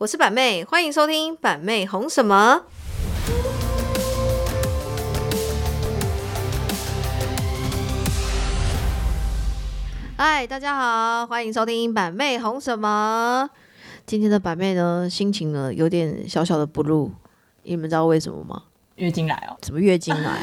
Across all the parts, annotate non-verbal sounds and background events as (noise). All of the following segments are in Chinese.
我是板妹，欢迎收听板妹红什么。嗨，大家好，欢迎收听板妹红什么。今天的板妹呢，心情呢有点小小的不入，你们知道为什么吗？月经来哦。什么月经来？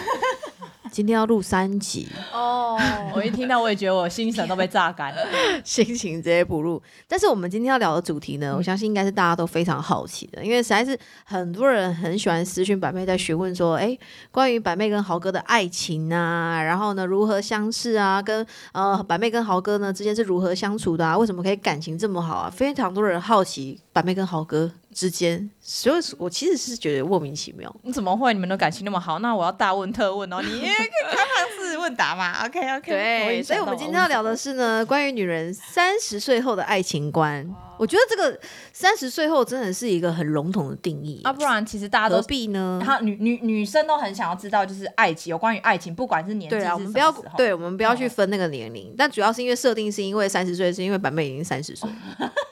(laughs) 今天要录三集，哦，我一听到我也觉得我心神都被榨干了。(laughs) 心情直接不入。但是我们今天要聊的主题呢，我相信应该是大家都非常好奇的，因为实在是很多人很喜欢私讯板妹在询问说，哎，关于板妹跟豪哥的爱情啊，然后呢如何相识啊，跟呃板妹跟豪哥呢之间是如何相处的啊？为什么可以感情这么好啊？非常多人好奇板妹跟豪哥之间，所以我其实是觉得莫名其妙。你怎么会？你们的感情那么好？那我要大问特问哦，你开放式问答嘛？OK OK。(laughs) 对，所以我们今天要聊的是呢，关于女人三十岁后的爱情观。我觉得这个三十岁后真的是一个很笼统的定义啊，不然其实大家何都必呢？他女女女生都很想要知道，就是爱情有关于爱情，不管是年纪对啊，我们不要对，我们不要去哦分那个年龄，但主要是因为设定是因为三十岁，是因为版妹已经三十岁。(laughs)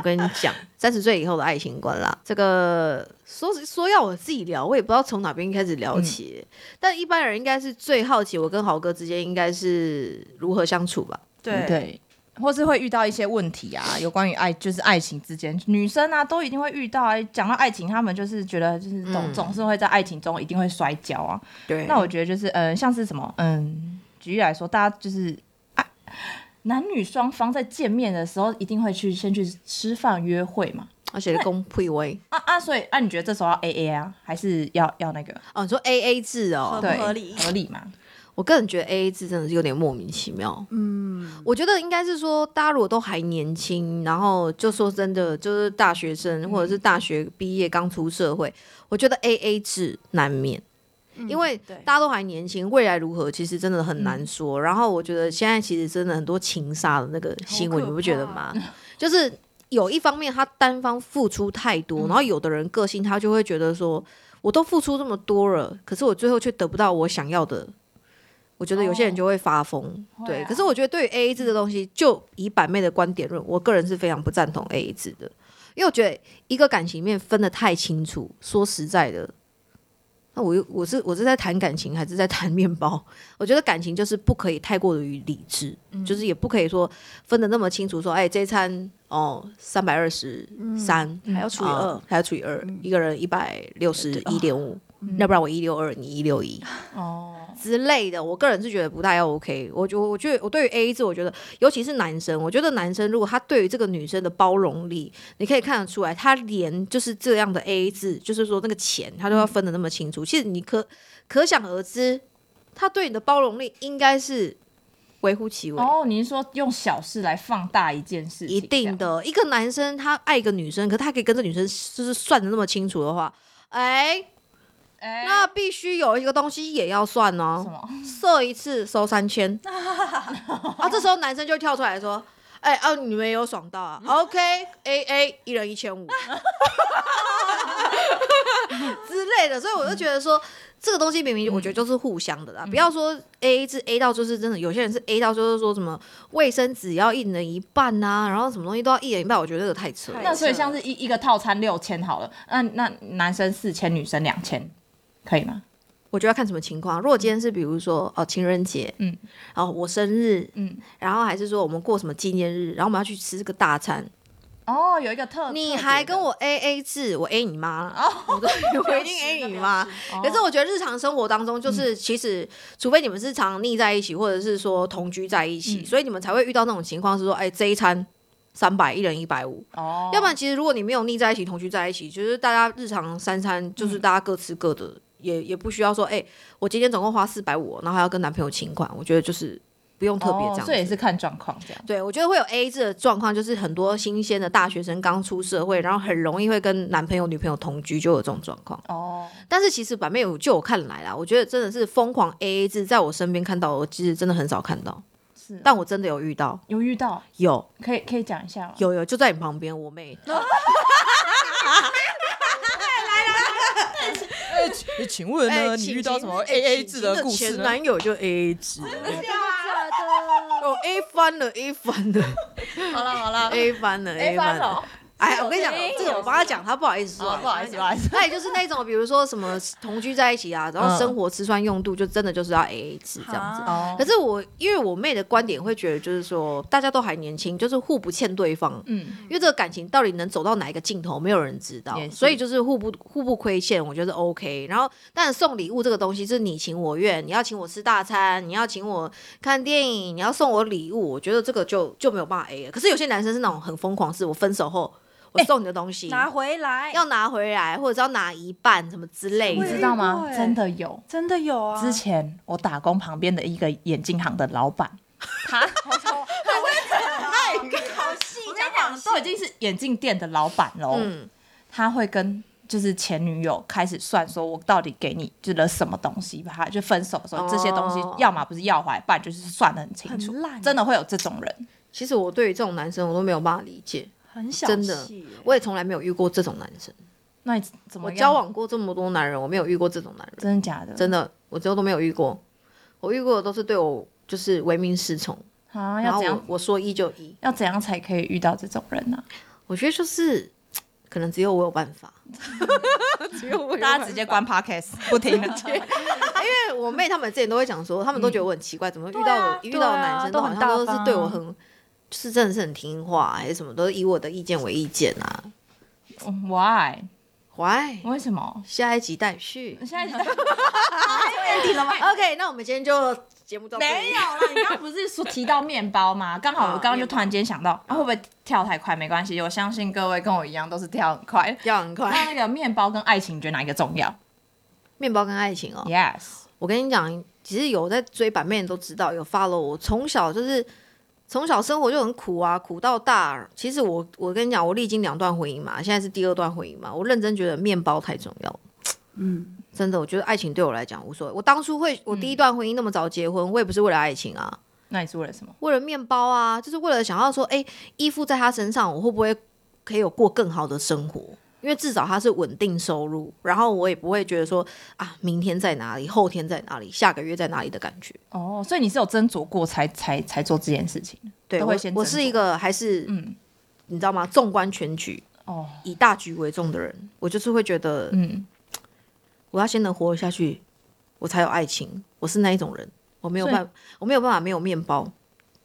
干，我跟你讲，(laughs) 三十岁以后的爱情观啦，这个说说要我自己聊，我也不知道从哪边开始聊起。但一般人应该是最好奇，我跟豪哥之间应该是如何相处吧？对对，或是会遇到一些问题啊，有关于爱，就是爱情之间，女生啊都一定会遇到啊。讲到爱情，他们就是觉得就是总、嗯总是会在爱情中一定会摔跤啊。对那我觉得就是嗯、呃像是什么嗯，举例来说，大家就是啊，男女双方在见面的时候一定会去先去吃饭约会嘛。而且公配位啊啊，所以啊，你觉得这时候要 A A 啊，还是要要那个哦，你说 A A 制哦，对合不合理合理嘛？我个人觉得 A A 制真的是有点莫名其妙。嗯，我觉得应该是说，大家如果都还年轻，然后就说真的，就是大学生或者是大学毕业刚出社会，我觉得 A A 制难免。因为大家都还年轻，未来如何其实真的很难说。然后我觉得现在其实真的很多情杀的那个新闻，你不觉得吗？就是有一方面他单方付出太多，然后有的人个性他就会觉得说，我都付出这么多了，可是我最后却得不到我想要的。我觉得有些人就会发疯，对。啊可是我觉得对于 A A 制的东西，就以板妹的观点论，我个人是非常不赞同 A A 制的，因为我觉得一个感情面分得太清楚，说实在的，那我又我是我是在谈感情还是在谈面包？我觉得感情就是不可以太过于理智，就是也不可以说分得那么清楚说，哎，这一餐哦三百二十三，还要除以啊二，还要除以二，一个人一百六十一点五，要不然我一六二，你一六一哦，之类的，我个人是觉得不太 OK。我觉我觉得我对于 A A 制，我觉得尤其是男生，我觉得男生如果他对于这个女生的包容力，你可以看得出来，他连就是这样的 A A 制，就是说那个钱他都要分的那么清楚。其实你可可想而知，他对你的包容力应该是微乎其微。哦，你是说用小事来放大一件事情？一定的，一个男生他爱一个女生，可他可以跟这女生就是算的那么清楚的话，哎、哎那必须有一个东西也要算哦。什么？射一次收三千，(laughs) 啊，这时候男生就跳出来说：“哎、啊，你们也有爽到啊？(laughs) OK，A A 一人一千五 (laughs) 之类的。”所以我就觉得说，这个东西明明我觉得就是互相的啦，不要说 A A 制 A 到就是真的，有些人是 A 到就是说什么卫生纸要一人一半呐、然后什么东西都要一人一半，我觉得这个太扯了。那所以像是一一个套餐六千好了，那那男生四千，女生两千，可以吗？我觉得要看什么情况。如果今天是比如说哦情人节，嗯，然后我生日，嗯，然后还是说我们过什么纪念日，然后我们要去吃这个大餐，哦，有一个特，你还跟我 A A 制，我 A 你妈。了，我 (laughs) 一定 A 你妈。哦。可是我觉得日常生活当中，就是其实除非你们是常腻在一起，或者是说同居在一起，嗯。所以你们才会遇到那种情况，是说哎这一餐。三百一人一百五，哦，要不然其实如果你没有腻在一起、同居在一起，就是大家日常三餐就是大家各吃各的，也也不需要说，哎、我今天总共花四百五，然后还要跟男朋友请款，我觉得就是不用特别这样这也是看状况这样。对，我觉得会有 A A 制的状况，就是很多新鲜的大学生刚出社会，然后很容易会跟男朋友、女朋友同居，就有这种状况。哦，但是其实版面有就我看来啦，我觉得真的是疯狂 A A 制，在我身边看到，我其实真的很少看到，是，但我真的有遇到，有遇到，有可以可以讲一下吗？有有就在你旁边，我妹。(laughs) 哎，请问呢，你遇到什么 A A 制的前男友就 A A 制，真的假的？哦 A 翻了，A 翻了。好了好了，A 翻了，A 翻了。哎，我跟你讲哎，这个我帮他讲，他不好意思说，哦不好意思不好意思那也就是那种，比如说什么同居在一起啊，然后生活吃穿用度就真的就是要 A A 制这样子。哦可是我因为我妹的观点会觉得，就是说大家都还年轻，就是互不欠对方。嗯，因为这个感情到底能走到哪一个尽头，没有人知道所以就是互不互不亏欠，我觉得 OK。然后，但送礼物这个东西是你情我愿，你要请我吃大餐，你要请我看电影，你要送我礼物，我觉得这个就就没有办法 A 了。可是有些男生是那种很疯狂，是我分手后我送你的东西、拿回来，要拿回来，或者是要拿一半什么之类你。知道吗？真的有。真的有啊。之前我打工旁边的一个眼镜行的老板，他？好细我跟你讲，都已经是眼镜店的老板喽。嗯，他会跟就是前女友开始算，说我到底给你就是了什么东西，吧他就分手的时候，哦这些东西要么不是要回来，不然就是算的很清楚。真的会有这种人，其实我对于这种男生我都没有办法理解，很小真的气我也从来没有遇过这种男生。那你怎么我交？往过这么多男人，我没有遇过这种男人，真的假的？真的，我最后都没有遇过。我遇过的都是对我就是唯命是从，啊？要怎样？我说一就一。要怎样才可以遇到这种人呢、我觉得就是可能只有我有办法，(laughs) 只有我有大家直接关 podcast 不听了。(laughs) 因为我妹他们之前都会讲说，他们都觉得我很奇怪，怎么遇到遇到的男生对啊好像都是对我很，就是真的是很听话，还是什么，都是以我的意见为意见啊。Why？Why？为什么？下一集待续。现在底了吗？OK，那我们今天就节目到这里没有啦，你刚刚不是说提到面包吗？刚好我刚刚就突然间想到，啊，会不会跳太快？没关系，我相信各位跟我一样都是跳很快。要很快。那那个面包跟爱情，你觉得哪一个重要面包跟爱情哦，？Yes，我跟你讲，其实有在追版面都知道，有 follow 我，从小就是从小生活就很苦啊，苦到大。其实我我跟你讲，我历经两段婚姻嘛，现在是第二段婚姻嘛，我认真觉得面包太重要了。嗯，真的，我觉得爱情对我来讲无所谓。我当初会，我第一段婚姻那么早结婚，我也不是为了爱情啊，那你是为了什么？为了面包啊，就是为了想要说，哎、依附在他身上，我会不会可以有过更好的生活？因为至少他是稳定收入，然后我也不会觉得说啊，明天在哪里，后天在哪里，下个月在哪里的感觉。哦，所以你是有斟酌过才才才做这件事情的。对，我我是一个还是嗯，你知道吗？纵观全局，哦，以大局为重的人，我就是会觉得嗯，我要先能活下去，我才有爱情。我是那一种人，我没有办，我没有办法没有面包，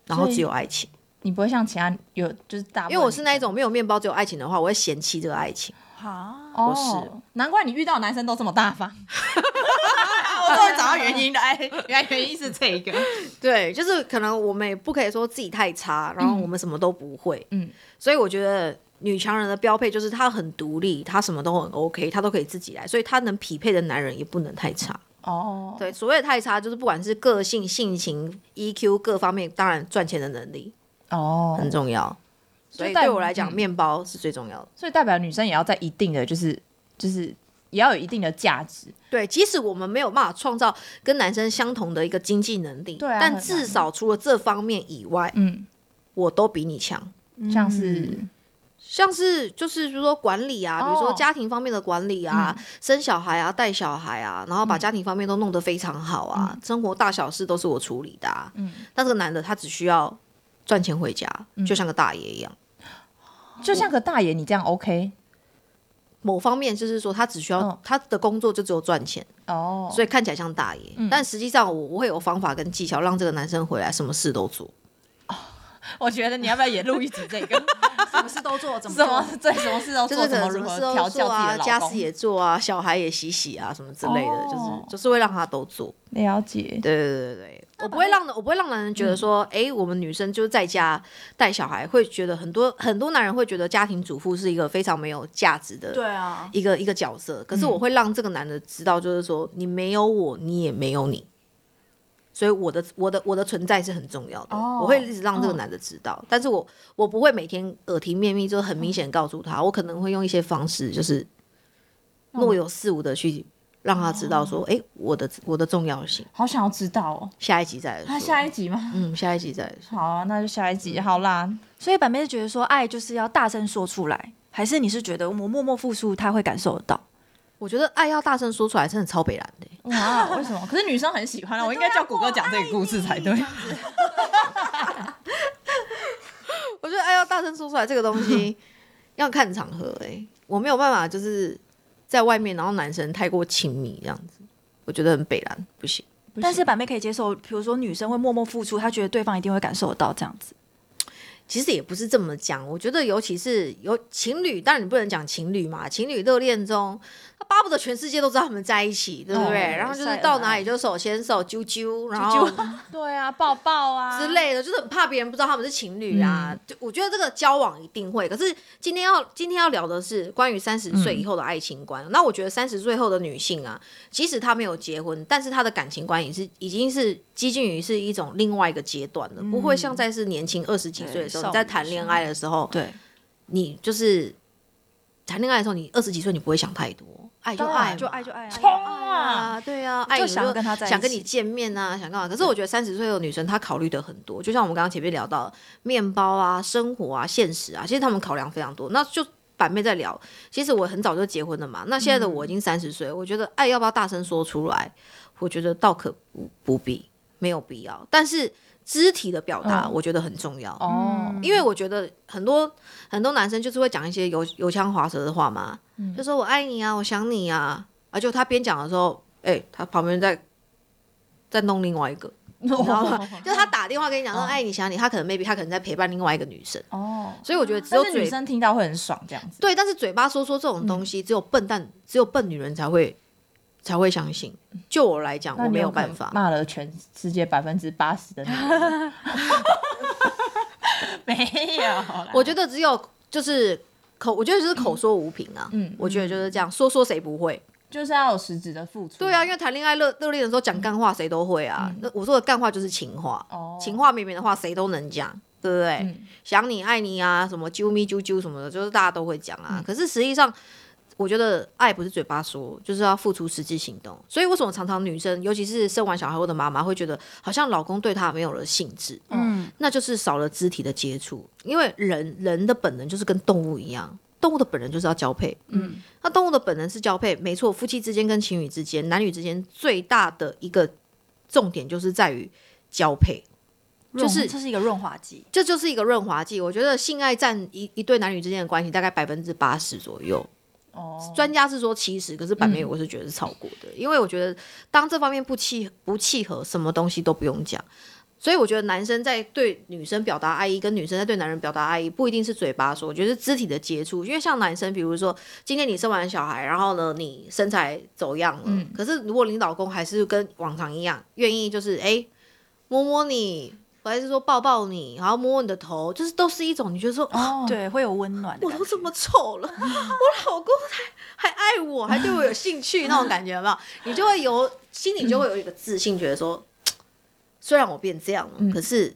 然后只有爱情。你不会像其他有就是大因为我是那一种没有面包只有爱情的话，我会嫌弃这个爱情。好，哦，我是难怪你遇到男生都这么大方。(laughs) 我终于找到原因了，哎，原来原因是这个。(laughs) 对，就是可能我们也不可以说自己太差，然后我们什么都不会。嗯，所以我觉得女强人的标配就是她很独立，她什么都很 OK，她都可以自己来，所以她能匹配的男人也不能太差。哦，对，所谓的太差，就是不管是个性、性情、EQ 各方面，当然赚钱的能力哦，很重要。所以代对我来讲，嗯。面包是最重要的。所以代表女生也要在一定的就是就是也要有一定的价值。对，即使我们没有办法创造跟男生相同的一个经济能力，但对啊很难。至少除了这方面以外，嗯，我都比你强。像是？像是就是说管理啊，比如说哦家庭方面的管理啊，生小孩啊、带小孩啊，然后把家庭方面都弄得非常好啊，生活大小事都是我处理的、啊。嗯。但这个男的他只需要赚钱回家，就像个大爷一样。就像个大爷，你这样 OK 某方面就是说，他只需要、嗯他的工作就只有赚钱，哦？所以看起来像大爷，但实际上我我会有方法跟技巧让这个男生回来，什么事都做。我觉得你要不要也录一集这个？(laughs) 什么事都做，怎么什么做对什么事都做，就是可怎么如何能什么事都调教自己做啊，的老公？家事也做啊，小孩也洗洗啊，什么之类的，哦就是就是会让他都做。了解，对对对对对，我不会让我不会让男人觉得说，哎、我们女生就是在家带小孩，会觉得很多很多男人会觉得家庭主妇是一个非常没有价值的对啊，一个一个角色。可是我会让这个男的知道，就是说你没有我，你也没有你。所以我的我的我的存在是很重要的，哦我会一直让这个男的知道，但是我我不会每天耳提面命，就很明显告诉他，我可能会用一些方式，就是若有似无的去让他知道说，哎、我的我的重要性。好想要知道哦。下一集再来说。那下一集吗？嗯，下一集再来说。好啊，那就下一集好啦。所以板妹是觉得说爱就是要大声说出来，还是你是觉得我默默付出他会感受得到？我觉得爱要大声说出来，真的超北蓝的欸。哇，为什么？(laughs) 可是女生很喜欢啊，我应该叫谷歌讲这个故事才对。(laughs) 我觉得爱要大声说出来这个东西，(laughs) 要看场合哎、我没有办法就是在外面，然后男生太过亲密这样子，我觉得很北蓝，不行。但是板妹可以接受，比如说女生会默默付出，她觉得对方一定会感受得到这样子。其实也不是这么讲，我觉得尤其是有情侣，当然你不能讲情侣嘛，情侣热恋中，他巴不得全世界都知道他们在一起，对不对？哦然后就是到哪里就手牵手、啾啾，然后对啊，抱抱啊 (laughs) 之类的，就是很怕别人不知道他们是情侣啊。嗯就我觉得这个交往一定会，可是今天要今天要聊的是关于三十岁以后的爱情观。那我觉得三十岁后的女性啊，即使她没有结婚，但是她的感情观也是已经是接近于是一种另外一个阶段了，不会像在是年轻二十几岁的时候你在谈恋爱的时候，对，你就是谈恋爱的时候，你二十几岁你不会想太多，爱就爱，就爱就爱啊，冲啊！啊，对啊，爱你就想跟他在一起想跟你见面啊，想干嘛？可是我觉得三十岁的女生她考虑的很多，就像我们刚刚前面聊到的面包啊、生活啊、现实啊，其实她们考量非常多。那就板妹在聊，其实我很早就结婚了嘛，那现在的我已经三十岁，我觉得爱要不要大声说出来？我觉得倒可不不必，没有必要。但是肢体的表达，嗯。我觉得很重要。哦，因为我觉得很多很多男生就是会讲一些油油腔滑舌的话嘛，就说我爱你啊，我想你啊，啊，就他边讲的时候，哎、他旁边在在弄另外一个，(laughs) 你知道吗？就是他打电话跟你讲说哦爱你想你，他可能 maybe 他可能在陪伴另外一个女生，哦，所以我觉得只有女生听到会很爽，这样子。对，但是嘴巴说说这种东西，只有笨蛋，只有笨女人才会才会相信。就我来讲，我没有办法。骂了全世界百分之八十的女人。(laughs) 没有，我觉得只有就是口，我觉得就是口说无凭啊。嗯我觉得就是这样，说说谁不会？就是要有实质的付出。对啊，因为谈恋爱热热恋的时候讲干话，谁都会啊。那我说的干话就是情话，哦，情话绵绵的话谁都能讲，对不对？嗯想你爱你啊，什么啾咪啾啾什么的，就是大家都会讲啊。可是实际上，我觉得爱不是嘴巴说，就是要付出实际行动。所以为什么常常女生，尤其是生完小孩后的妈妈，会觉得好像老公对她没有了兴致，嗯，那就是少了肢体的接触。因为人人的本能就是跟动物一样，动物的本能就是要交配。嗯，那动物的本能是交配，没错，夫妻之间跟情侣之间、男女之间最大的一个重点就是在于交配。就是这是一个润滑剂。这就是一个润滑剂。我觉得性爱占一一对男女之间的关系大概百分之八十左右，哦，专家是说七十，可是版面我是觉得是超过的，因为我觉得当这方面不契不契合，什么东西都不用讲。所以我觉得男生在对女生表达爱意，跟女生在对男人表达爱意，不一定是嘴巴说，我觉得是肢体的接触。因为像男生，比如说今天你生完小孩，然后呢你身材走样了，可是如果你老公还是跟往常一样，愿意就是哎摸摸你，还是说抱抱你，然后摸摸你的头，就是都是一种你觉得说哦，对，会有温暖的。我都这么丑了，(laughs) 我老公还还爱我，还对我有兴趣，那种感觉有没有？你就会有心里就会有一个自信，觉得说，虽然我变这样了，可是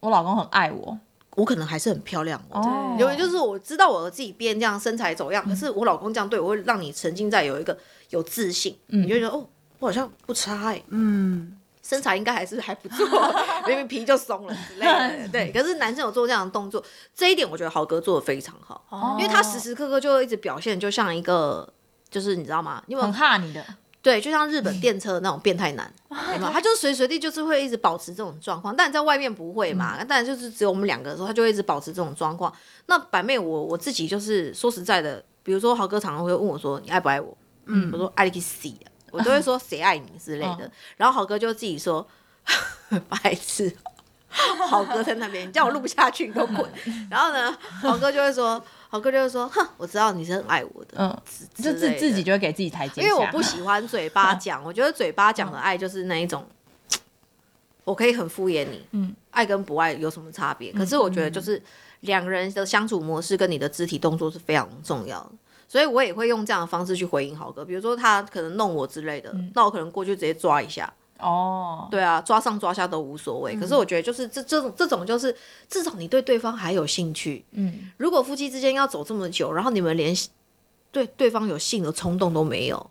我老公很爱我。我可能还是很漂亮哦。哦，因为就是我知道我自己变这样身材走样，可是我老公这样对我，会让你沉浸在有一个有自信，你就觉得哦，我好像不差哎、嗯，身材应该还是还不错，(laughs) 明明皮就松了之类的。(laughs) 对，可是男生有做这样的动作，这一点我觉得豪哥做的非常好，哦因为他时时刻刻就会一直表现，就像一个，就是你知道吗？因为很怕你的，对，就像日本电车的那种变态男，(laughs) 有没有？他就是随时随地就是会一直保持这种状况，但你在外面不会嘛？但就是只有我们两个的时候，他就会一直保持这种状况。那板妹我我自己就是说实在的，比如说豪哥常常会问我说：“你爱不爱我？”嗯，我说爱你去死啊！我都会说谁爱你之类的。然后豪哥就自己说：“ (laughs) 白痴。”豪哥在那边，你叫我录不下去，你给我滚！然后呢，豪哥就会说，豪哥就会说，哼，我知道你是很爱我的，嗯，之就自自己就会给自己台阶下。因为我不喜欢嘴巴讲，我觉得嘴巴讲的爱就是那一种，我可以很敷衍你，嗯，爱跟不爱有什么差别？可是我觉得就是两个人的相处模式跟你的肢体动作是非常重要的。所以我也会用这样的方式去回应豪哥，比如说他可能弄我之类的，那我可能过去直接抓一下，哦，对啊，抓上抓下都无所谓。可是我觉得就是这这种这种就是至少你对对方还有兴趣。嗯，如果夫妻之间要走这么久，然后你们连对对方有性的冲动都没有，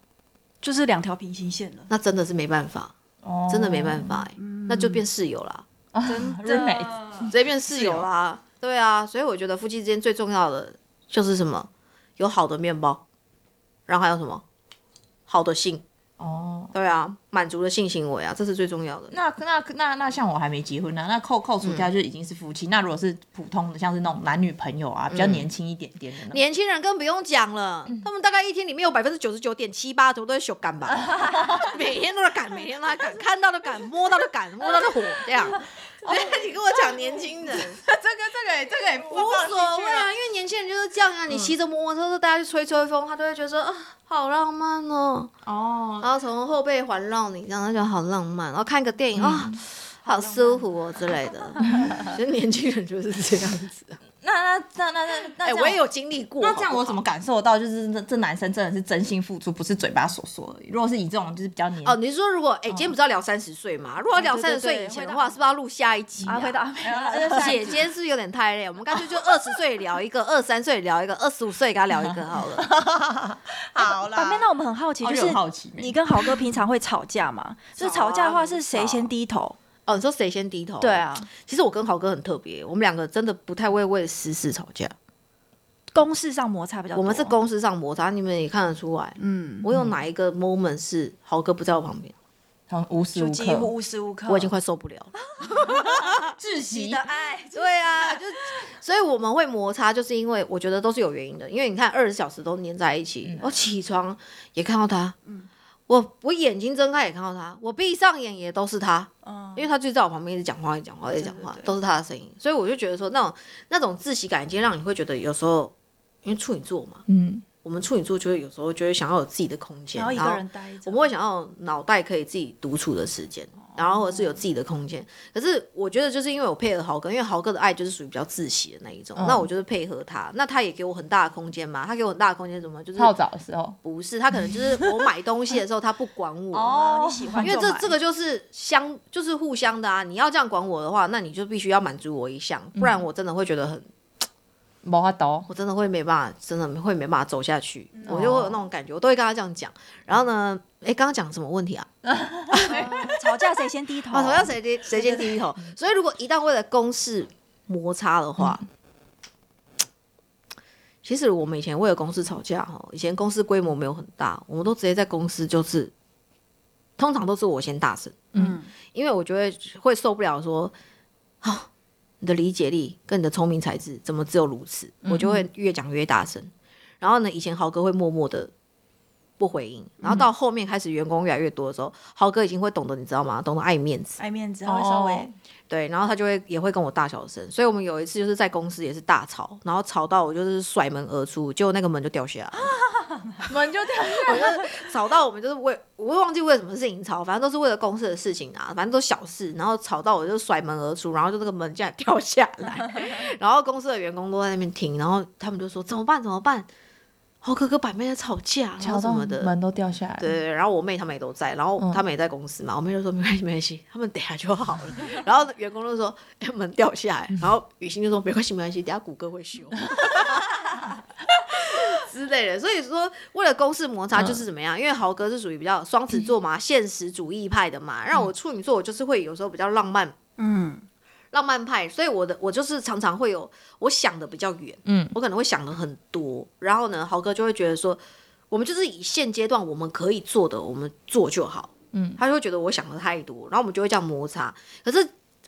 就是两条平行线了。那真的是没办法，哦真的没办法、欸，那就变室友啦，(laughs) 真 roommate 直接变室友啦。对啊，所以我觉得夫妻之间最重要的就是什么？有好的面包，然后还有什么？好的性，哦，对啊，满足的性行为啊，这是最重要的。那那那那像我还没结婚呢、那扣扣除掉就已经是夫妻。那如果是普通的，像是那种男女朋友啊，比较年轻一点点的呢？年轻人更不用讲了，他们大概一天里面有百分之九十九点七八都都在修干吧，(laughs) 每天都在赶，每天都在赶，看到都赶，摸到都赶，摸到都火，这样。(laughs) 你跟我讲年轻人这个这个也 (laughs) 这个也无所谓啊，因为年轻人就是这样啊，你骑着摩托车，大家去吹吹风，他都会觉得说啊，好浪漫哦，哦，然后从后背环绕你，这样他就好浪漫，然后看个电影啊。好舒服哦之类的，(laughs) 其实年轻人就是这样子。那那那那那我也有经历过。那这样我怎么感受到，就是这这男生真的是真心付出，不是嘴巴所说而已。如果是以这种就是比较年哦，你是说如果哎、今天不是要聊三十岁嘛？如果要聊三十岁以前的话，是不是要录下一集、啊，回答姐姐是不是有点太累？我们干脆就 (laughs) 二十岁聊一个，二三岁聊一个，二十五岁给他聊一个 (laughs) 好了。好啦板妹，那我们很好奇，哦就是好奇你跟豪哥平常会吵架吗？(laughs) 就是吵架的话，是谁先低头？哦，你说谁先低头？对，啊，其实我跟豪哥很特别，我们两个真的不太会为私事吵架，公事上摩擦比较多。我们是公事上摩擦，你们也看得出来。嗯，我有哪一个 moment 是豪哥不在我旁边，很无时无就几乎刻无时无刻，我已经快受不了了。(laughs) 窒息的。爱，对啊，就所以我们会摩擦，就是因为我觉得都是有原因的。因为你看，二十小时都黏在一起，我起床也看到他，我我眼睛睁开也看到他，我闭上眼也都是他，嗯因为他就在我旁边一直讲话，一直讲话，一直讲话对对，对都是他的声音。所以我就觉得说，那种那种窒息感，已经让你会觉得有时候，因为处女座嘛，嗯，我们处女座就会有时候就会想要有自己的空间，然后一个人待着，我们会想要脑袋可以自己独处的时间，然后或者是有自己的空间。可是我觉得就是因为我配合豪哥，因为豪哥的爱就是属于比较自喜的那一种，嗯那我就是配合他，那他也给我很大的空间嘛。他给我很大的空间，怎么就是泡澡的时候，不是他可能就是 (laughs) 我买东西的时候他不管我。哦你喜欢因为这这个就是相，就是互相的啊！你要这样管我的话，那你就必须要满足我一项，不然我真的会觉得很，没法度。我真的会没办法，真的会没办法走下去，我就会有那种感觉，我都会跟他这样讲。然后呢，哎，刚刚讲什么问题啊？(laughs) 吵架谁先低头？啊，同样谁低谁先低头。所以如果一旦为了公事摩擦的话，其实我们以前为了公司吵架哈，以前公司规模没有很大，我们都直接在公司就是，通常都是我先大声，嗯，因为我觉得会受不了说，啊，你的理解力跟你的聪明才智怎么只有如此，我就会越讲越大声。然后呢，以前豪哥会默默的不回应，然后到后面开始员工越来越多的时候，豪哥已经会懂得，你知道吗？懂得爱面子。爱面子，他会稍微哦。对，然后他就会也会跟我大小声，所以我们有一次就是在公司也是大吵，然后吵到我就是甩门而出，结果那个门就掉下来，(laughs) 门就掉下来。吵到我们就是为我会忘记为什么事情吵，反正都是为了公司的事情啊，反正都小事，然后吵到我就甩门而出，然后就那个门竟然 (laughs) 掉下来，然后公司的员工都在那边听，然后他们就说怎么办？怎么办，豪哥哥板妹在吵架，然后什么的，门都掉下来。对然后我妹他们也都在，然后他们也在公司嘛，我妹就说没关系没关系，(laughs) 他们等下就好了。(laughs) 然后员工就说、哎门掉下来，(laughs) 然后雨欣就说没关系没关系，等下谷歌会修之类的。所以说为了公事摩擦就是怎么样，因为豪哥是属于比较双子座嘛，现实主义派的嘛，让我处女座我就是会有时候比较浪漫。嗯，浪漫派，所以我的我就是常常会有我想的比较远，嗯，我可能会想的很多，然后呢，豪哥就会觉得说，我们就是以现阶段我们可以做的，我们做就好，嗯，他就会觉得我想的太多，然后我们就会这样摩擦。可是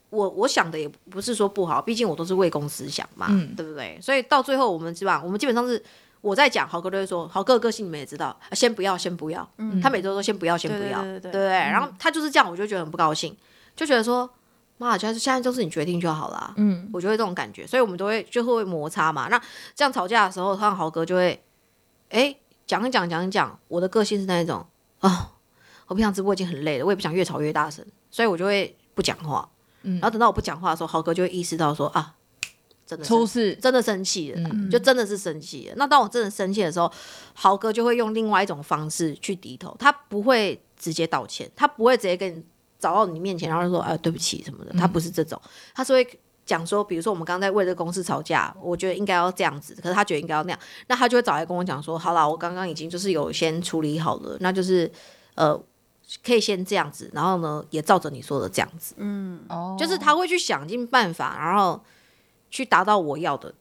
我我想的也不是说不好，毕竟我都是为公司想嘛，嗯对不对？所以到最后我们基本上我们基本上是。我在讲，豪哥都会说，豪哥的个性你们也知道，啊先不要，先不要。嗯他每周都先不要，先不要，对对对？然后他就是这样，我就觉得很不高兴，就觉得说，妈，就是现在就是你决定就好啦。嗯，我就会这种感觉，所以我们都会就会摩擦嘛。那这样吵架的时候，他豪哥就会，哎，讲一讲讲一讲。我的个性是那一种啊、我不想直播已经很累了，我也不想越吵越大声，所以我就会不讲话。嗯然后等到我不讲话的时候，豪哥就会意识到说啊，真的生出事。真的生气了，嗯就真的是生气了。那当我真的生气的时候，豪哥就会用另外一种方式去低头，他不会直接道歉，他不会直接跟你找到你面前，然后就说啊对不起什么的，他不是这种，他是会。讲说，比如说我们刚刚在为这个公司吵架，我觉得应该要这样子，可是他觉得应该要那样，那他就会找来跟我讲说，好啦，我刚刚已经就是有先处理好了，那就是呃可以先这样子，然后呢也照着你说的这样子，嗯。哦，就是他会去想尽办法，然后去达到我要的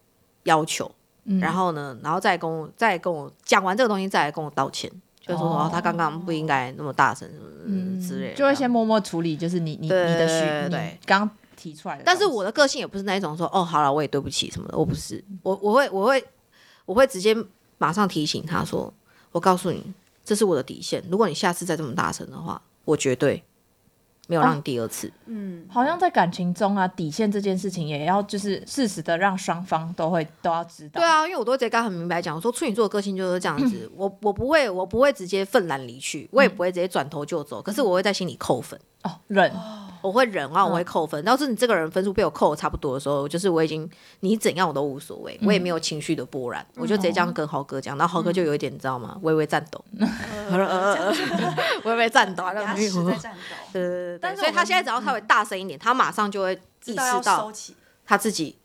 要求，嗯。然后呢，然后再跟我再跟我讲完这个东西，再来跟我道歉。就说哦哦，他刚刚不应该那么大声什么什么之类的，就会先默默处理，就是你你你的需对刚提出来的。但是我的个性也不是那一种说哦，好了，我也对不起什么的，我不是，我我会我会我会直接马上提醒他说，我告诉你，这是我的底线，如果你下次再这么大声的话，我绝对没有让你第二次。嗯，好像在感情中啊，底线这件事情也要就是适时的让双方都会都要知道。对，啊，因为我都会直接跟他很明白讲，我说处女座的个性就是这样子，我我不会我不会直接愤然离去，我也不会直接转头就走，可是我会在心里扣分。哦，忍，我会忍啊，我会扣分。要是你这个人分数被我扣的差不多的时候，就是我已经你怎样我都无所谓，我也没有情绪的波澜，我就直接这样跟豪哥讲，然后豪哥就有一点你知道吗？微微颤抖，(laughs) 微微颤抖，牙齿在颤抖，对对对但所以他现在只要稍微大声一点，他马上就会意识到。他自己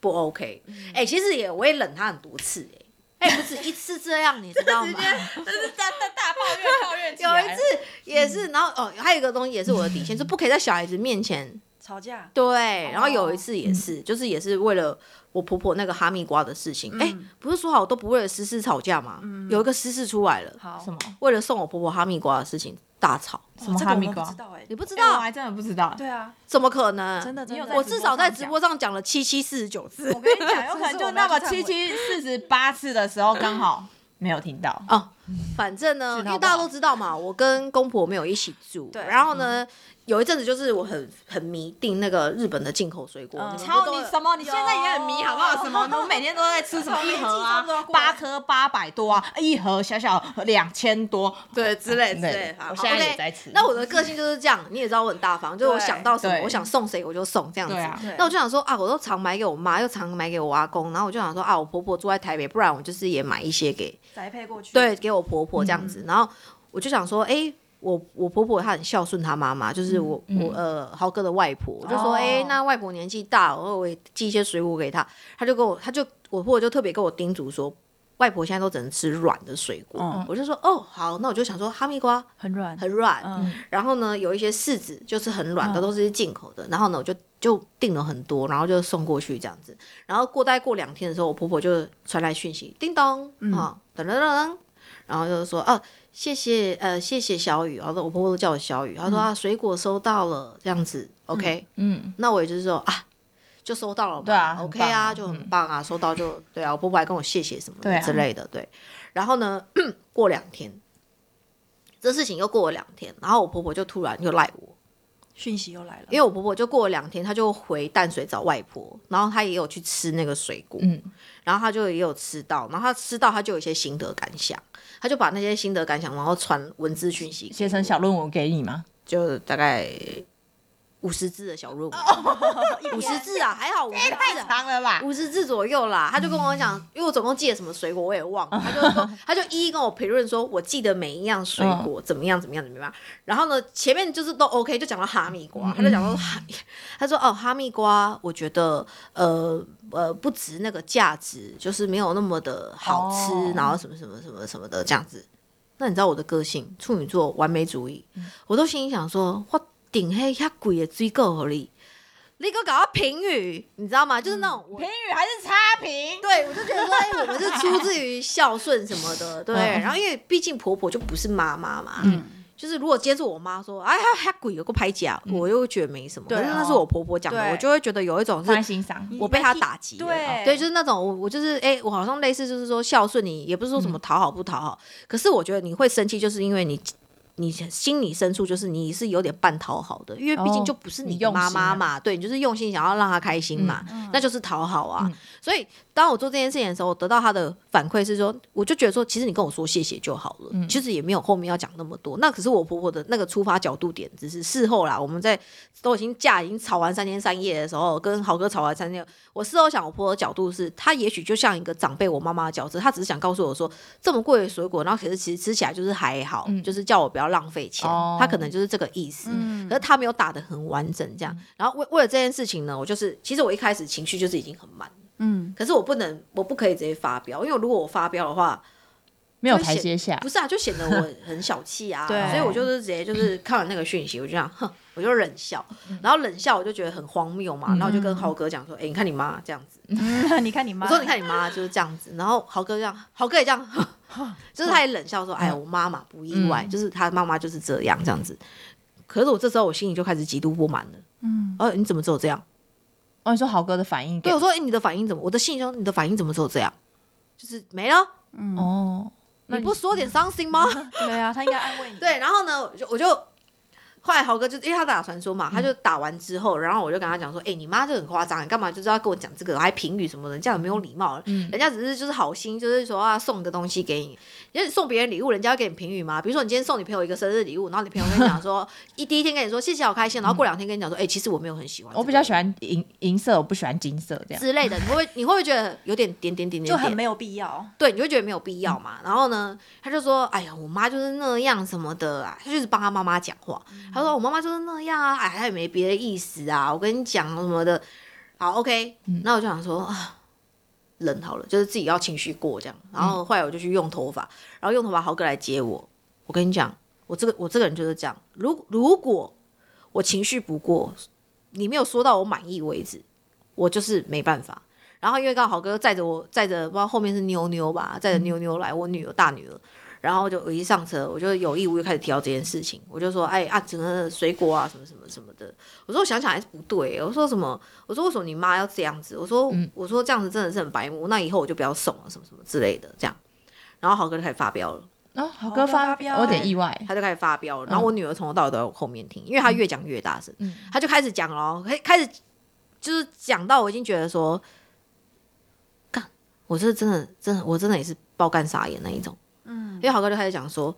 不 OK。哎、其实也我也忍他很多次、哎，哎，不止一次这样，你知道吗？(laughs) 这是大大大抱怨抱怨有一次也是，然后哦，还有一个东西也是我的底线，(laughs) 就不可以在小孩子面前吵架，对，然后有一次也是，就是也是为了我婆婆那个哈密瓜的事情，哎、不是说好都不为了私事吵架吗？有一个私事出来了，好。什么？为了送我婆婆哈密瓜的事情大吵，什么哈密瓜知道哎你，不知道我？还真的不知道。对啊，怎么可能？真的真的，我至少在直播上讲了七七四十九次我跟你讲，有可能 (laughs) 就那么七七四十八次的时候，刚好没有听到。哦。反正呢，因为大家都知道嘛，我跟公婆没有一起住，对然后呢，有一阵子就是我很很迷订那个日本的进口水果，超都你什么？你现在也很迷好不好？什么？我每天都在吃什么一盒啊八颗八百多啊，一盒小小两千多，对之类 (laughs) 之对类。好我现在也在吃那我的个性就是这样，你也知道我很大方，就是我想到什么，我想送谁我就送这样子。啊那我就想说啊，我都常买给我妈，又常买给我阿公，然后我就想说啊，我婆婆住在台北，不然我就是也买一些给宅配过去，对，给我婆婆这样子。然后我就想说，哎、我我婆婆她很孝顺她妈妈，就是我、我呃豪哥的外婆，我就说，哦。哎、那外婆年纪大，我我也寄一些水果给她，她就跟我，她就我婆婆就特别跟我叮嘱说。外婆现在都只能吃软的水果，嗯。我就说哦好，那我就想说哈密瓜很软，很软，嗯，然后呢有一些柿子就是很软的，都是进口的，然后呢我就就订了很多，然后就送过去这样子，然后过大概过两天的时候，我婆婆就传来讯息，叮咚，啊、噔噔噔噔，然后就是说哦、谢谢呃谢谢小雨，然后我婆婆都叫我小雨，她说、啊水果收到了这样子，OK，、嗯，那我也就是说啊。就收到了嘛，对啊 o k 啊啊，就很棒啊，收到就对啊，我婆婆还跟我谢谢什么之类的，对。然后呢，(clears throat) 过两天，这事情又过了两天，然后我婆婆就突然又赖我，讯息又来了，因为我婆婆就过了两天，她就回淡水找外婆，然后她也有去吃那个水果，嗯。然后她就也有吃到，然后她吃到她就有一些心得感想，她就把那些心得感想然后传文字讯息写成小论文给你吗？就大概五十字的小论文，五十字啊，还好五十字啊。长了吧？五十字左右啦，他就跟我讲，因为我总共寄了什么水果我也忘。了，(laughs) 他就说，他就一一跟我评论说，我记得每一样水果怎么样怎么样怎么样。然后呢，前面就是都 OK，就讲到哈密瓜，他就讲到哈，(laughs) 他说哦，哈密瓜，我觉得呃呃不值那个价值，就是没有那么的好吃，哦。然后什么什么什么什么的这样子。那你知道我的个性，处女座完美主义，我都心里想说，我顶黑遐贵的水果合理，你给我搞到评语，你知道吗？就是那种我评语还是差评？对，我就觉得说，哎、我们是出自于孝顺什么的，(laughs) 对。嗯然后因为毕竟婆婆就不是妈妈嘛，嗯就是如果接住我妈说，哎呀，还鬼有个拍假，我又觉得没什么。对那是我婆婆讲的，我就会觉得有一种是。我被她打击了，对对，就是那种我我就是哎、我好像类似就是说孝顺你，也不是说什么讨好不讨好，可是我觉得你会生气，就是因为你你心里深处就是你是有点半讨好的，因为毕竟哦就不是你妈妈嘛，对你就是用心想要让她开心嘛，那就是讨好啊。所以当我做这件事情的时候，我得到她的反馈是说，我就觉得说，其实你跟我说谢谢就好了，其实也没有后面要讲那么多。那可是我婆婆的那个出发角度点，只是事后啦，我们在都已经架已经吵完三天三夜的时候，跟豪哥吵完三天，我事后想，我婆婆的角度是，她也许就像一个长辈我妈妈的角色，她只是想告诉我说，这么贵的水果，然后可是其实吃起来就是还好，就是叫我不要浪费钱，哦她可能就是这个意思。嗯可是她没有打得很完整，这样。然后为为了这件事情呢，我就是其实我一开始情绪就是已经很满，嗯，可是我不能，我不可以直接发飙，因为如果我发飙的话，没有台阶下。不，是啊，就显得我很小气啊。(laughs) 对。所以我就是直接就是看完那个讯息，我就这样，哼，我就冷笑，然后冷笑我就觉得很荒谬嘛，然后我就跟豪哥讲说，哎、你看你妈这样子，(laughs) 嗯你看你妈，我说你看你妈就是这样子，然后豪哥这样，豪哥也这样，就是他也冷笑说：“哎呀，我妈妈不意外，嗯。就是他妈妈就是这样这样子。”可是我这时候我心里就开始极度不满了。嗯，哦，你怎么只有这样？哦，你说豪哥的反应给对我说：“哎，你的反应怎么？我的信中你的反应怎么只有这样？就是没了，嗯哦，你不说点伤心吗？” (laughs) 对啊，他应该安慰你。对，然后呢，我就我就后来豪哥就因为他打传说嘛，他就打完之后，然后我就跟他讲说，哎、你妈这很夸张，你干嘛就知道跟我讲这个，还评语什么的，这样很没有礼貌。嗯人家只是就是好心，就是说啊送个东西给你，因为送别人礼物，人家要给你评语嘛？比如说你今天送你朋友一个生日礼物，然后你朋友跟你讲说，(laughs) 一第一天跟你说谢谢好开心，然后过两天跟你讲说，哎、其实我没有很喜欢这个、我比较喜欢银银色，我不喜欢金色这样。之类的，你会不会你会不会觉得有点点点点点点？就很没有必要。对，你就会觉得没有必要嘛。然后呢，他就说：“哎呀，我妈就是那样什么的啊。”他就是帮他妈妈讲话。他说：“我妈妈就是那样啊，哎，他也没别的意思啊。我跟你讲什么的。”好，OK。那我就想说啊，忍好了，就是自己要情绪过这样。然后后来我就去用头发，然后用头发豪哥来接我。我跟你讲，我这个我这个人就是这样。如如果我情绪不过，你没有说到我满意为止，我就是没办法。然后因为刚好豪哥载着我，载着不知道后面是妞妞吧，载着妞妞来，我女儿大女儿。然后就我一上车，我就有意无意开始提到这件事情，我就说，哎啊，整个水果啊，什么什么什么的。我说我想想还是不对，我说什么？我说为什么你妈要这样子？我说、我说这样子真的是很白目，那以后我就不要送了，什么什么之类的，这样。然后豪哥就开始发飙了，哦，豪豪哥发飙我有点欸意外。他就开始发飙了。然后我女儿从头到尾都在我后面听，因为他越讲越大声，嗯他就开始讲了哦，开开始就是讲到我已经觉得说，干，我这真的真的我真的也是爆干傻眼那一种。嗯。因，为豪哥就开始讲说，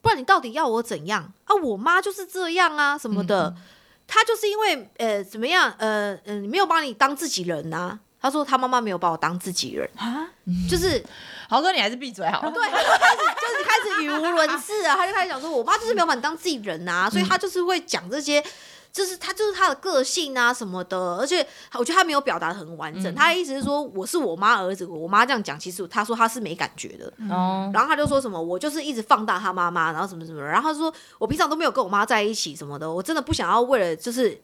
不然你到底要我怎样？啊？我妈就是这样啊，什么的，她就是因为呃怎么样？呃呃，没有把你当自己人呐、他说他妈妈没有把我当自己人，啊，就是 (laughs) 豪哥，你还是闭嘴好了。对，他就开始就是开始语无伦次啊，他就开始讲说，我妈就是没有把你当自己人啊，所以他就是会讲这些。就是他，就是他的个性啊什么的，而且我觉得他没有表达的很完整。他的意思是说，我是我妈儿子，我妈这样讲，其实他说他是没感觉的。哦，然后他就说什么，我就是一直放大他妈妈，然后什么什么，然后他说我平常都没有跟我妈在一起什么的，我真的不想要为了就是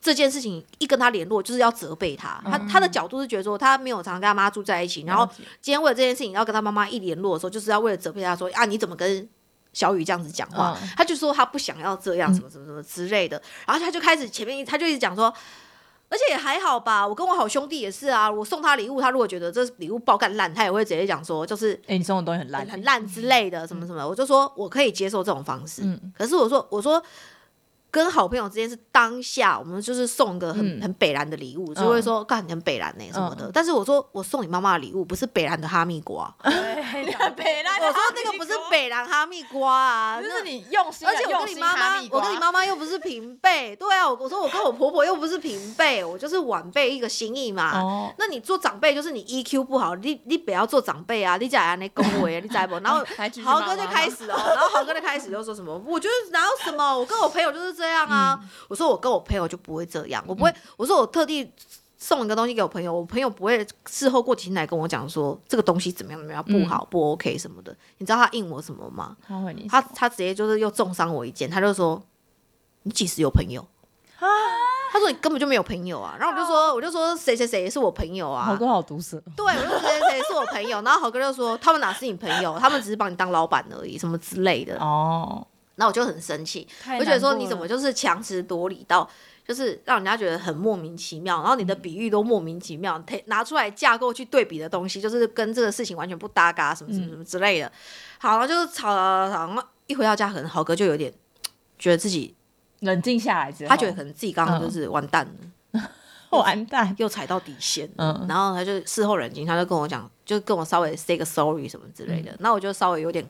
这件事情一跟他联络，就是要责备他。他他的角度是觉得说他没有常常跟他妈住在一起，然后今天为了这件事情要跟他妈妈一联络的时候，就是要为了责备他说啊你怎么跟小雨这样子讲话？嗯他就说他不想要这样，什么什么什么之类的。然后他就开始前面一他就一直讲说。而且也还好吧，我跟我好兄弟也是啊。我送他礼物，他如果觉得这礼物爆干烂，他也会直接讲说，就是哎，你送的东西很烂很，很烂之类的，什么什么，我就说我可以接受这种方式。嗯可是我说我说跟好朋友之间是当下，我们就是送一个很、嗯很北蓝的礼物，就会说干你很北蓝呢、什么的。嗯但是我说我送你妈妈的礼物不是北蓝的哈密瓜，(laughs) 对，北 (laughs) 烂我说那个不是北蓝哈密瓜啊，(laughs) 就是你用心，而且我跟你妈妈我跟你妈妈又不是平辈，对啊，我我说我跟我婆婆又不是平辈，我就是晚辈一个心意嘛。哦，那你做长辈就是你 EQ 不好，你你不要做长辈啊，你假安那恭维，你知不？然后豪哥就开始哦，然后豪哥就开始就说什么，我觉得然后什么，我跟我朋友就是这样啊。嗯我说我跟我朋友就不会这样，我不会，我说我特地。送一个东西给我朋友，我朋友不会事后过几天来跟我讲说这个东西怎么样怎么样不嗯好、不 OK 什么的。你知道他应我什么吗？他他他直接就是又重伤我一箭，他就说你几时有朋友？啊他说你根本就没有朋友啊。然后我就说我就说谁谁谁是我朋友啊。豪哥好毒舌，对，我就说谁谁谁是我朋友，然后豪哥就说他们哪是你朋友，他们只是把你当老板而已，什么之类的。哦，然后我就很生气，我就觉得说你怎么就是强词夺理到，就是让人家觉得很莫名其妙，然后你的比喻都莫名其妙，拿拿出来架构去对比的东西，就是跟这个事情完全不搭嘎，什么什么什么之类的。好，然后就是吵吵吵吵，然后一回到家，可能豪哥就有点觉得自己，冷静下来之后，他觉得可能自己刚刚就是完蛋了。(laughs) 完蛋，又踩到底线，嗯然后他就事后冷静，他就跟我讲，就跟我稍微 say 个 sorry 什么之类的，那、我就稍微有点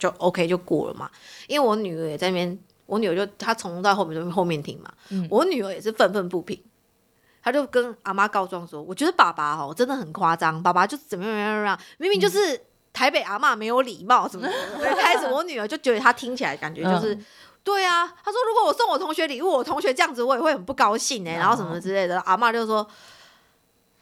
就 OK 就过了嘛，因为我女儿也在那边，我女儿就她从头到后面就后面听嘛，嗯我女儿也是愤愤不平，她就跟阿妈告状说，我觉得爸爸哦真的很夸张，爸爸就怎么样怎么样明明就是台北阿嬷没有礼貌什么的，(laughs) 就开始我女儿就觉得她听起来感觉就是。嗯对啊，她说如果我送我同学礼物，我同学这样子，我也会很不高兴哎、然后什么之类的。阿嬷就说：“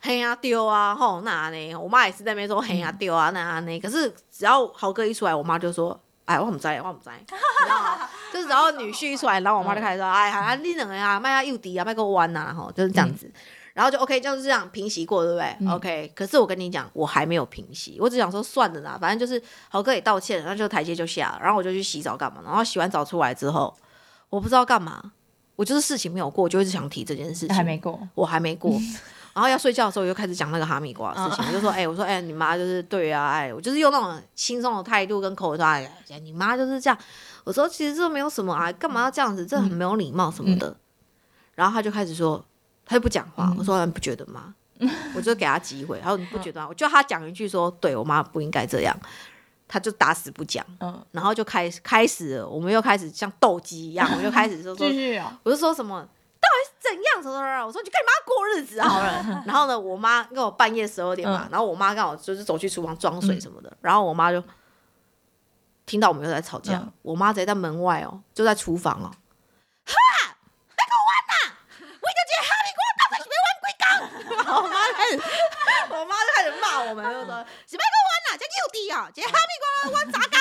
嘿啊丢啊，吼那呢？”我妈也是在那边说：“嘿啊丢啊，那呢？”可是只要豪哥一出来，我妈就说：“哎，我唔知，我唔知。”你知道 (laughs) 吗？就是只要女婿一出来，然后我妈就开始说：“哎呀，你两个啊，卖下诱敌啊，卖个弯呐，吼，就是这样子。”然后就 OK，就是这样平息过，对不对、o k 可是我跟你讲，我还没有平息，我只想说算了啦，反正就是豪哥也道歉了，然后就台阶就下了，然后我就去洗澡干嘛，然后洗完澡出来之后，我不知道干嘛，我就是事情没有过，我就一直想提这件事情，还没过，我还没过。(laughs) 然后要睡觉的时候，我就开始讲那个哈密瓜的事情，我就说，哎、我说，哎、你妈就是对啊，哎，我就是用那种轻松的态度跟口头说，哎，你妈就是这样。我说，其实这没有什么啊，干嘛要这样子？这很没有礼貌什么的。然后他就开始说，他就不讲话。我说，你不觉得吗？(laughs) 我就给他机会。他说，你不觉得吗？我就他讲一句说，对我妈不应该这样，他就打死不讲。嗯，然后就开始开始了，我们又开始像斗鸡一样，我就开始就说 (laughs) 继续啊，我就说什么到底是怎样什么什么，我说你就跟你妈过日子好了。(laughs) 然后呢，我妈跟我半夜十二点嘛，嗯然后我妈刚好就是走去厨房装水什么的，然后我妈就听到我们又在吵架，嗯我妈直接在门外哦，就在厨房哦。我妈开始，我妈就开始骂我们，就说：“是别跟我玩啦，这幼弟啊，这哈密瓜玩砸缸。”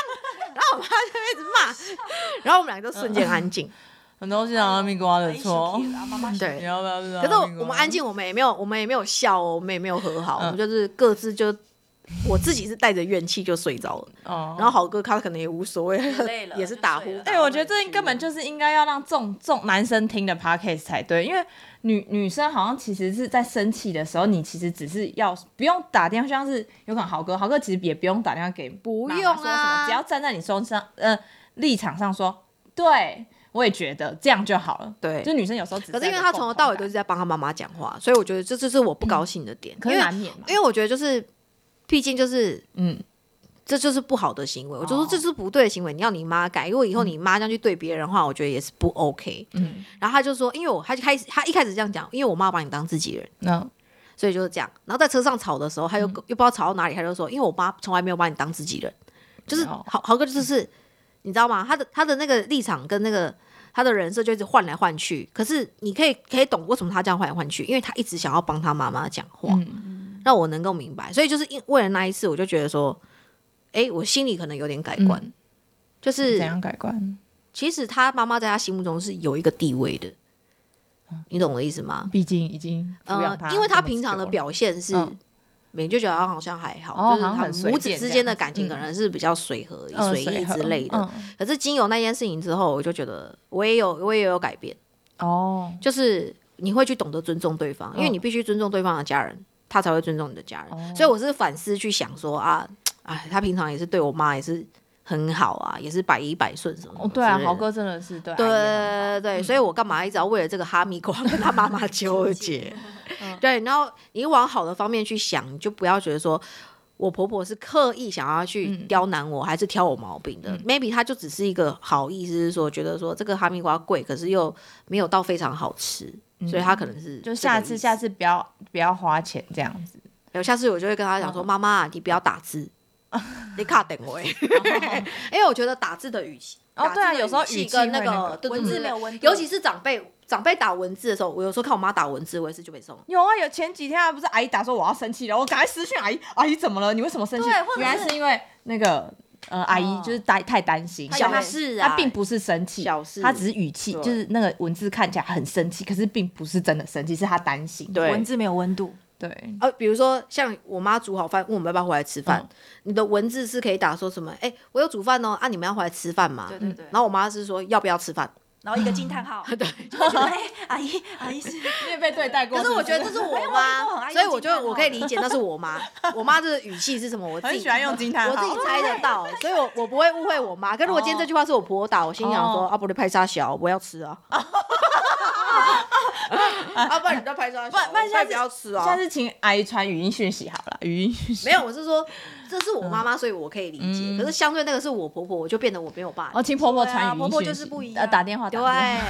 然后我妈就一直骂，然后我们两个就瞬间安静。很多是哈密瓜的错。对。你要不要知道？可是我我们安静，我们也没有，我们也没有笑哦，我们也没有和好，我们就是各自就我自己是带着怨气就睡着了，哦，然后好哥他可能也无所谓，(laughs) 累了也是打呼。哎、我觉得这根本就是应该要让众众男生听的 podcast 才对，因为女女生好像其实是在生气的时候，你其实只是要不用打电话，像是有可能豪哥，豪哥其实也不用打电话给不用说什么啊。只要站在你身上呃立场上说，对我也觉得这样就好了。对就女生有时候只可是因为她从头到尾都是在帮她妈妈讲话，所以我觉得这这是我不高兴的点，可因为是难免嘛，因为我觉得就是，毕竟就是嗯，这就是不好的行为，我就说这是不对的行为，你要你妈改，如果以后你妈这样去对别人的话，我觉得也是不 OK。嗯，然后他就说，因为我他就开始他一开始这样讲，因为我妈把你当自己人。嗯所以就是这样。然后在车上吵的时候，他又、又不知道吵到哪里，他就说：“因为我妈从来没有把你当自己人，就是哦豪豪哥就是你知道吗？他的他的那个立场跟那个他的人设就一直换来换去。可是你可以可以懂为什么他这样换来换去，因为他一直想要帮他妈妈讲话，嗯让我能够明白。所以就是因为了那一次，我就觉得说，哎，我心里可能有点改观，嗯就是怎样改观？其实他妈妈在他心目中是有一个地位的，你懂我的意思吗？毕竟已经因为他平常的表。表现是，嗯你就觉得好像还好，哦就是母子之间的感情嗯可能是比较随和、嗯随意之类的。嗯可是经由那件事情之后，我就觉得我也有我也有改变，哦，就是你会去懂得尊重对方，因为嗯你必须尊重对方的家人，他才会尊重你的家人。哦所以我是反思去想说啊，(tsk) 哎，他平常也是对我妈也是很好啊，也是百依百顺什么什么哦，对啊，豪哥真的是对对对对，所以我干嘛一直要为了这个哈密瓜跟他妈妈纠结？(laughs) 对，然后你往好的方面去想，你就不要觉得说我婆婆是刻意想要去嗯。刁难我，还是挑我毛病的。Maybe 她就只是一个好意思，是说觉得说这个哈密瓜贵，可是又没有到非常好吃，所以她可能是嗯就下次下次，次不要不要花钱这样子。有下次我就会跟她讲说，妈妈，你不要打字。(laughs) 你卡等我，因为我觉得打字的语气，哦对啊有时候语气跟那个文字没有温度，尤其是长辈长辈打文字的时候，我有时候看我妈打文字，我也是就被送。有啊，有前几天还不是阿姨打说我要生气了，我赶快私讯阿姨，阿姨怎么了？你为什么生气？对或？者原来是是因为那个呃阿姨就是太太担心，小事啊。她并不是生气，小事。她只是语气，就是那个文字看起来很生气，可是并不是真的生气，是她担心。对。文字没有温度，对，呃，比如说像我妈煮好饭，问我们要不要回来吃饭，嗯你的文字是可以打说什么？哎、我有煮饭哦，啊，你们要回来吃饭吗？对对对然后我妈是说要不要吃饭？然后一个惊叹号，(laughs) 对。就觉得哎，阿姨阿姨是 (laughs) 你也被对待过。可是我觉得这是我妈，我所以我就我可以理解那是我妈。我妈这个语气是什么？我自己很喜欢用惊叹号，(laughs) 我自己猜得到，所以我我不会误会我妈。可如果今天这句话是我婆婆打，我心想说、哦啊，不对，拍沙小，我要吃啊。啊，不然你在拍沙小，不然不然下次不要吃哦。下次请阿姨传语音讯息好了，语音讯息。没有，我是说这是我妈妈，所以我可以理解。嗯可是相对那个是我婆婆，我就变得我没有办法哦，。请婆婆传语音讯息，婆婆就是不一样呃，打电话对。，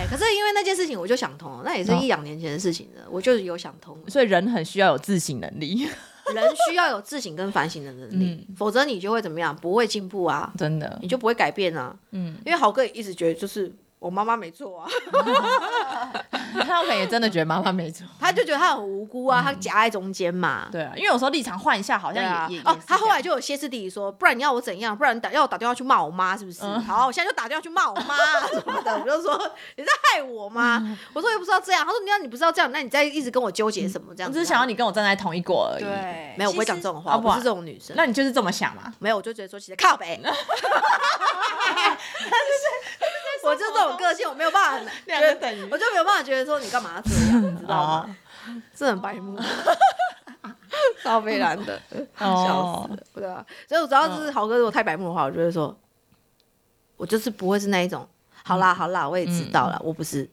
可是因为那件事情，我就想通了，那也是一两年前的事情了，我就是有想通。所以人很需要有自省能力，人需要有自省跟反省的能力，嗯否则你就会怎么样？不会进步啊，真的你。就不会改变啊。嗯，因为豪哥也一直觉得就是我妈妈没错啊，(laughs) 他可能也真的觉得妈妈没错。他就觉得他很无辜啊，他夹在中间嘛。对啊，因为有时候立场换一下，好像也啊也也，哦，他后来就就有歇斯底里说，不然你要我怎样？不然你打要我打电话去骂我妈是不是？嗯好，我现在就打电话去骂我妈什么的。我就说 (laughs) 你在害我吗？嗯我说又不知道这样。他说你要你不知道这样，那你在一直跟我纠结什么这样子？我只是想要你跟我站在同一国而已。，对，没有，我不会讲这种话，不是这种女生。那你就是这么想嘛？没有，我就觉得说其实靠北。(laughs) 我就这种个性，我没有办法，(laughs) 两个等于我就没有办法觉得说你干嘛这样，你知道哦吗？这很白目，(laughs) 超悲然的，(laughs) 笑哦死了，对啊。所以我只要是豪哥如果太白目的话，我就会说，我就是不会是那一种。好啦好啦，我也知道了，我不是，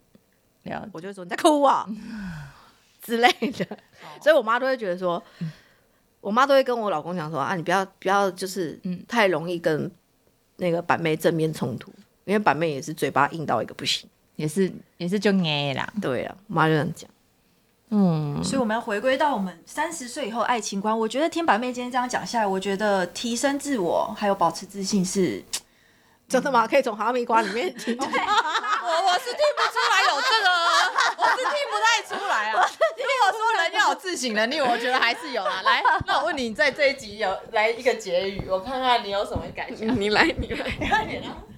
我就会说你在哭啊之类的。所以我妈都会觉得说，我妈都会跟我老公讲说啊，你不要不要就是太容易跟那个板妹正面冲突，因为板妹也是嘴巴硬到一个不行。也是也是就捏啦。对啊，我妈就这样讲。嗯，所以我们要回归到我们三十岁以后爱情观。我觉得听板妹今天这样讲下来，我觉得提升自我还有保持自信是 (laughs) 真的吗？可以从哈密瓜里面听出来。我 (laughs) 我是听不出来有这个，(laughs) 我是听不太出来啊。如果说人要有自省能力，我觉得还是有啦。来，那我问你，在这一集有来一个结语，我看看你有什么感想。你来，你来。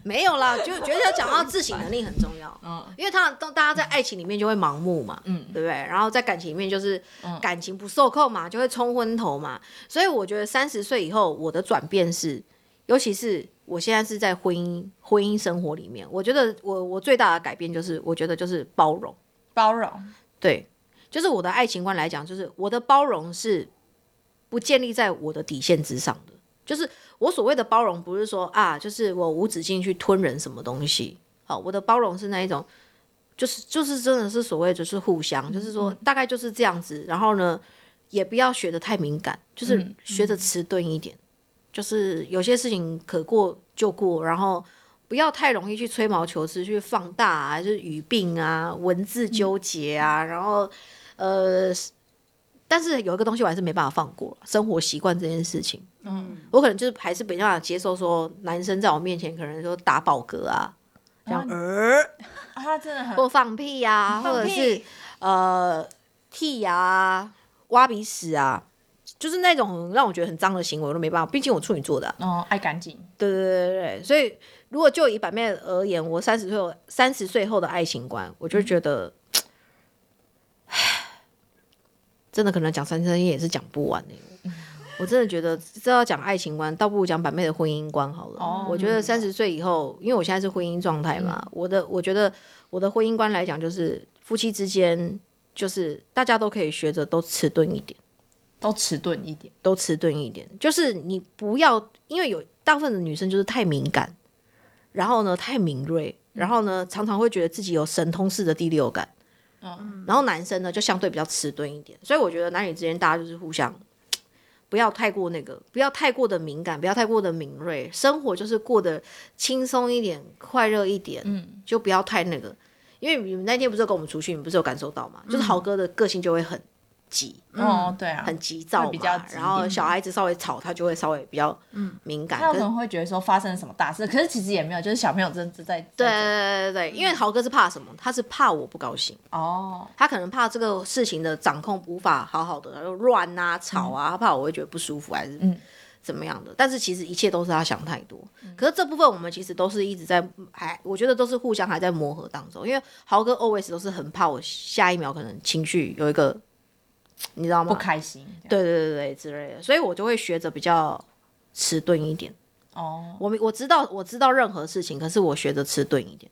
没有啦，就觉得讲到自省能力很重要。嗯因为他当大家在爱情里面就会盲目嘛，嗯对不对？然后在感情里面就是嗯感情不受控嘛，就会冲昏头嘛。所以我觉得三十岁以后，我的转变是，尤其是我现在是在婚姻婚姻生活里面，我觉得我我最大的改变就是，我觉得就是包容。包容。对，就是我的爱情观来讲，就是我的包容是不建立在我的底线之上的。就是我所谓的包容，不是说啊，就是我无止境去吞人什么东西。好，我的包容是那一种，就是就是真的是所谓就是互相，就是说大概就是这样子。然后呢，也不要学的太敏感，就是学着迟钝一点。就是有些事情可过就过，然后不要太容易去吹毛求疵，去放大啊，就是语病啊、文字纠结啊，然后呃，但是有一个东西我还是没办法放过，生活习惯这件事情，嗯，我可能就是还是没办法接受说男生在我面前可能说打饱嗝啊，这样呃，啊他真的很或放屁呀、或者是呃剔牙啊、挖鼻屎啊。就是那种让我觉得很脏的行为，我都没办法。毕竟我处女座的啊、哦爱干净。对对对对对，所以如果就以版面而言，我三十岁三十岁后的爱情观，我就觉得，真的可能讲三生也是讲不完呢、我真的觉得这要讲爱情观，倒不如讲版妹的婚姻观好了。哦。我觉得三十岁以后，因为我现在是婚姻状态嘛，我的我觉得我的婚姻观来讲，就是夫妻之间，就是大家都可以学着都迟钝一点。都迟钝一点，都迟钝一点，就是你不要，因为有大部分的女生就是太敏感，然后呢太敏锐，然后呢常常会觉得自己有神通式的第六感，嗯，然后男生呢就相对比较迟钝一点，所以我觉得男女之间大家就是互相。不要太过那个，不要太过的敏感，不要太过的敏锐，生活就是过得轻松一点、快乐一点，嗯，就不要太那个。因为你们那天不是跟我们出去，你不是有感受到吗？就是豪哥的个性就会很急，哦对啊，很急躁嘛，比较然后小孩子稍微吵，他就会稍微比较敏感。他有可能会觉得说发生了什么大事，可是其实也没有，就是小朋友真的在对在对对对，因为豪哥是怕什么？他是怕我不高兴，哦，他可能怕这个事情的掌控无法好好的，然后乱啊吵啊，他怕我会觉得不舒服还是嗯怎么样的。但是其实一切都是他想太多。可是这部分我们其实都是一直在还，我觉得都是互相还在磨合当中。因为豪哥 always 都是很怕我下一秒可能情绪有一个，你知道吗？不开心，对对对对之类的，所以我就会学着比较迟钝一点。哦，我我知道我知道任何事情，可是我学着迟钝一点。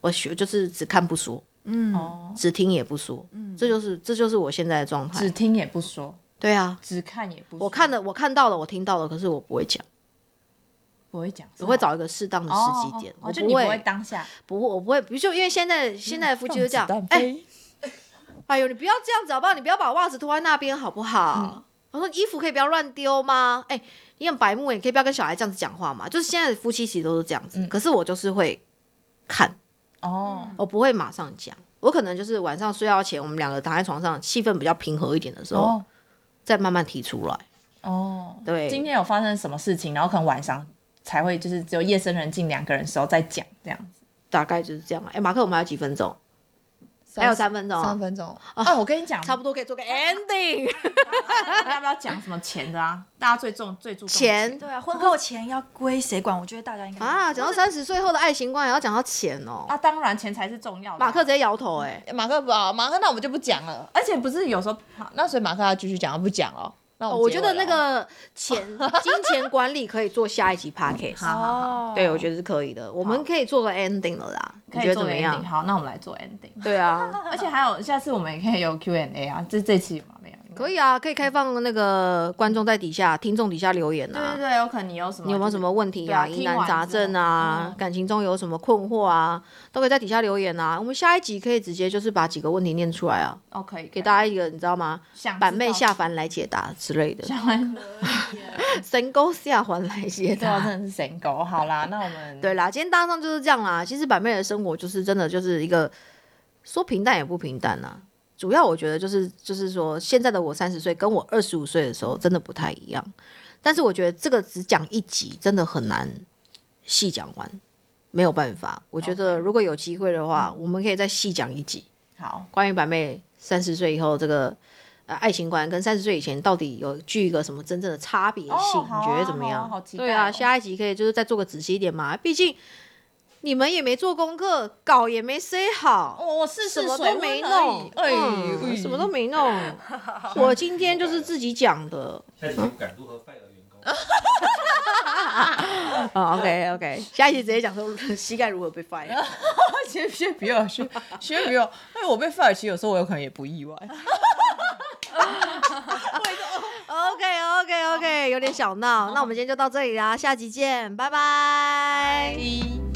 我学就是只看不说，嗯，哦，只听也不说，嗯这就是这就是我现在的状态。只听也不说，对啊，只看也不说，我看了我看到了，我听到了，可是我不会讲，不会讲，我会找一个适当的时机点，哦哦我不会就你不会当下，不会我不会，比如说因为现在现在的夫妻就这样，哎、哎，哎呦，你不要这样子好不好？你不要把袜子脱在那边好不好？我说衣服可以不要乱丢吗？哎、你很白目，你可以不要跟小孩这样子讲话嘛？就是现在的夫妻其实都是这样子，可是我就是会看，哦，我不会马上讲，我可能就是晚上睡觉前，我们两个躺在床上，气氛比较平和一点的时候，哦，再慢慢提出来。哦，对今天有发生什么事情，然后可能晚上才会就是只有夜深人静两个人的时候再讲这样子，大概就是这样。哎、马克，我们还有几分钟？还有三分钟啊三分钟啊！我跟你讲，差不多可以做个 ending。多要不要讲什么钱的啊？大家最重最注重钱对啊，婚后钱要归谁管？我觉得大家应该啊，讲到三十岁后的爱情观，也要讲到钱哦。啊，当然钱才是重要的啊。马克直接摇头，哎，马克不好，马克那我们就不讲了。而且不是有时候，好那所以马克要继续讲，不讲了。我我觉得那个钱 (laughs) 金钱管理可以做下一集 (laughs) podcast。好好哦，对，我觉得是可以的。我们可以做个 ending 了啦，你觉得怎么样。？好，那我们来做 ending。对啊，(laughs) 而且还有下次我们也可以有 Q&A 啊，这这期有吗？没有。可以啊，可以开放那个观众在底下、听众底下留言啊。对对对，有可能你有什么？你有没有什么问题啊？疑难杂症啊，感情中有什么困惑啊，都可以在底下留言啊。我们下一集可以直接就是把几个问题念出来啊，哦，可以给大家一个你知道吗？板妹下凡来解答之类的，(laughs) 神沟下凡来解答。真的是神狗。好啦，那我们 (laughs) 对啦，今天大上就是这样啦。其实板妹的生活就是真的就是一个说平淡也不平淡啦。主要我觉得就是就是说，现在的我三十岁跟我二十五岁的时候真的不太一样。但是我觉得这个只讲一集真的很难细讲完，没有办法。我觉得如果有机会的话，我们可以再细讲一集，好，关于板妹三十岁以后这个呃爱情观跟三十岁以前到底有具一个什么真正的差别性？你觉得怎么样？好啊好期待对啊，哦下一集可以就是再做个仔细一点嘛，毕竟你们也没做功课，稿也没塞好。我我试什么都没弄，哎什么都没弄。我今天就是自己讲的。下期不敢如何 fire 员工。(laughs) 哦，OK OK，下一集直接讲说膝盖如何被 fire。(laughs) 先先不要，先先不要，因为我被 fire，其实有时候我有可能也不意外。OK OK OK，有点小闹。那我们今天就到这里啦，下集见，拜拜。拜